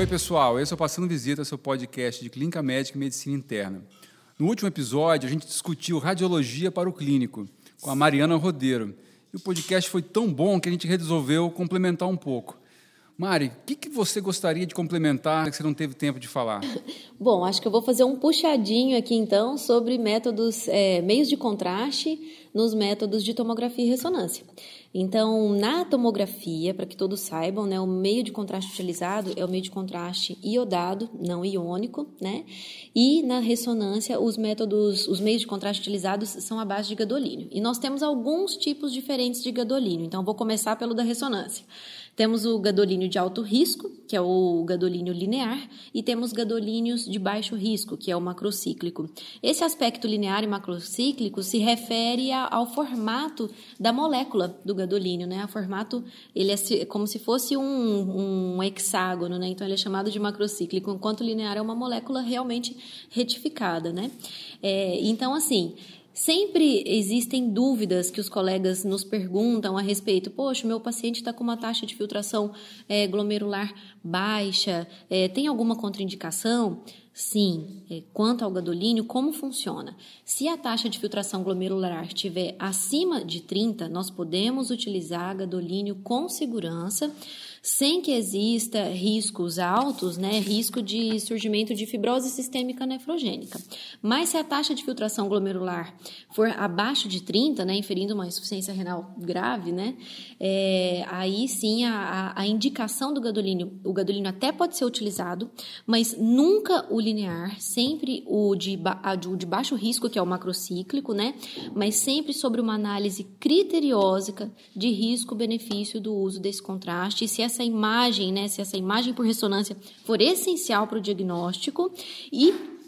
Oi, pessoal. Esse é o Passando Visita, seu podcast de Clínica Médica e Medicina Interna. No último episódio, a gente discutiu radiologia para o clínico, com a Mariana Rodeiro. E o podcast foi tão bom que a gente resolveu complementar um pouco. Mari, o que, que, você gostaria de complementar que você não teve tempo de falar? Bom, acho que eu vou fazer um puxadinho aqui então sobre métodos, é, meios de contraste nos métodos de tomografia e ressonância. Então, na tomografia, para que todos saibam, né, o meio de contraste utilizado é o meio de contraste iodado, não iônico, né? E na ressonância, os métodos, os meios de contraste utilizados são a base de gadolínio. E nós temos alguns tipos diferentes de gadolínio. Então, vou começar pelo da ressonância. Temos o gadolínio de alto risco, que é o gadolínio linear, e temos gadolínios de baixo risco, que é o macrocíclico. Esse aspecto linear e macrocíclico se refere ao formato da molécula do gadolínio, né? O formato, ele é como se fosse um, um hexágono, né? Então ele é chamado de macrocíclico, enquanto linear é uma molécula realmente retificada, né? É, então, assim, Sempre existem dúvidas que os colegas nos perguntam a respeito. Poxa, meu paciente está com uma taxa de filtração é, glomerular baixa, é, tem alguma contraindicação? Sim. É, quanto ao gadolínio, como funciona? Se a taxa de filtração glomerular estiver acima de 30, nós podemos utilizar gadolínio com segurança sem que exista riscos altos, né, risco de surgimento de fibrose sistêmica nefrogênica. Mas se a taxa de filtração glomerular for abaixo de 30, né, inferindo uma insuficiência renal grave, né, é, aí sim a, a, indicação do gadolínio, o gadolínio até pode ser utilizado, mas nunca o linear, sempre o de, o de baixo risco, que é o macrocíclico, né, mas sempre sobre uma análise criteriósica de risco-benefício do uso desse contraste, e se essa imagem, né, se essa imagem por ressonância for essencial para o diagnóstico e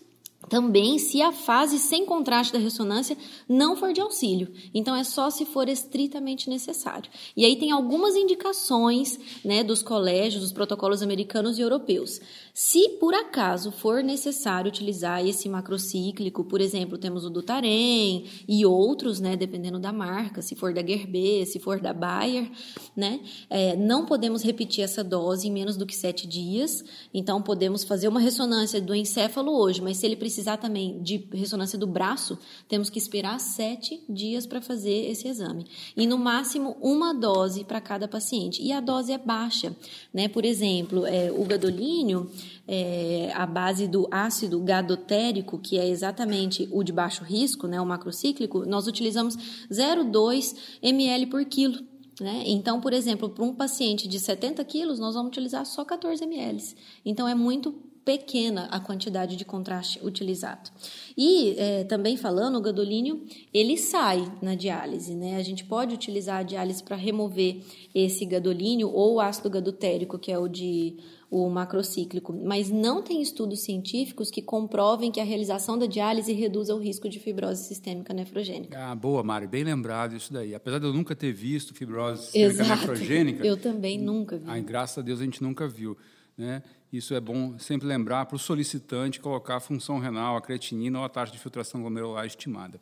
também se a fase sem contraste da ressonância não for de auxílio. Então é só se for estritamente necessário. E aí tem algumas indicações, né, dos colégios, dos protocolos americanos e europeus. Se por acaso for necessário utilizar esse macrocíclico, por exemplo, temos o Dutarém e outros, né, dependendo da marca, se for da Gerber, se for da Bayer, né, é, não podemos repetir essa dose em menos do que sete dias. Então podemos fazer uma ressonância do encéfalo hoje, mas se ele precisar também de ressonância do braço, temos que esperar sete dias para fazer esse exame. E no máximo uma dose para cada paciente. E a dose é baixa, né? Por exemplo, é, o gadolínio é, a base do ácido gadotérico, que é exatamente o de baixo risco, né, o macrocíclico, nós utilizamos 0,2 ml por quilo. Né? Então, por exemplo, para um paciente de 70 quilos, nós vamos utilizar só 14 ml. Então, é muito pequena a quantidade de contraste utilizado. E é, também falando, o gadolínio ele sai na diálise, né? A gente pode utilizar a diálise para remover esse gadolínio ou o ácido gadotérico, que é o de o macrocíclico, mas não tem estudos científicos que comprovem que a realização da diálise reduza o risco de fibrose sistêmica nefrogênica. Ah, boa, Mari, bem lembrado isso daí. Apesar de eu nunca ter visto fibrose sistêmica Exato. nefrogênica, eu também nunca vi. Ai, graças a Deus a gente nunca viu, né? Isso é bom sempre lembrar para o solicitante colocar a função renal, a creatinina ou a taxa de filtração glomerular estimada.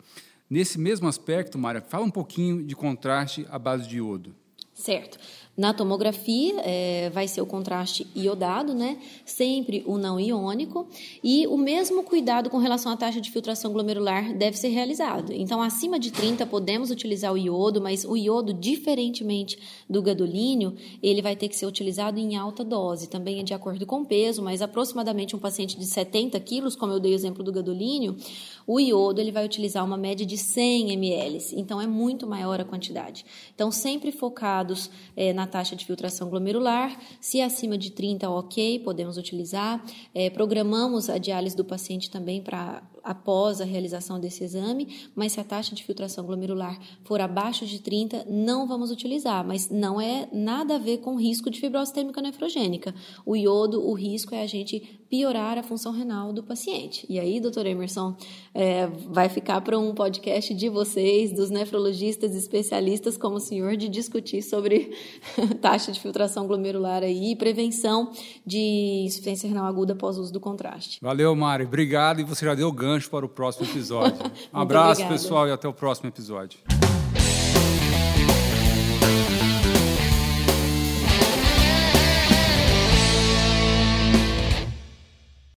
Nesse mesmo aspecto, Mari, fala um pouquinho de contraste à base de iodo. Certo. Na tomografia, é, vai ser o contraste iodado, né? Sempre o não iônico. E o mesmo cuidado com relação à taxa de filtração glomerular deve ser realizado. Então, acima de 30, podemos utilizar o iodo, mas o iodo, diferentemente do gadolínio, ele vai ter que ser utilizado em alta dose. Também é de acordo com o peso, mas aproximadamente um paciente de 70 quilos, como eu dei o exemplo do gadolínio, o iodo ele vai utilizar uma média de 100 ml, então é muito maior a quantidade. Então, sempre focados é, na taxa de filtração glomerular, se acima de 30, ok, podemos utilizar. É, programamos a diálise do paciente também para após a realização desse exame, mas se a taxa de filtração glomerular for abaixo de 30, não vamos utilizar, mas não é nada a ver com risco de fibrose térmica nefrogênica. O iodo, o risco é a gente piorar a função renal do paciente. E aí, doutor Emerson, é, vai ficar para um podcast de vocês, dos nefrologistas especialistas como o senhor, de discutir sobre taxa de filtração glomerular aí e prevenção de insuficiência renal aguda após o uso do contraste. Valeu, Mari. Obrigado. E você já deu ganho gancho para o próximo episódio. Um abraço, pessoal, e até o próximo episódio.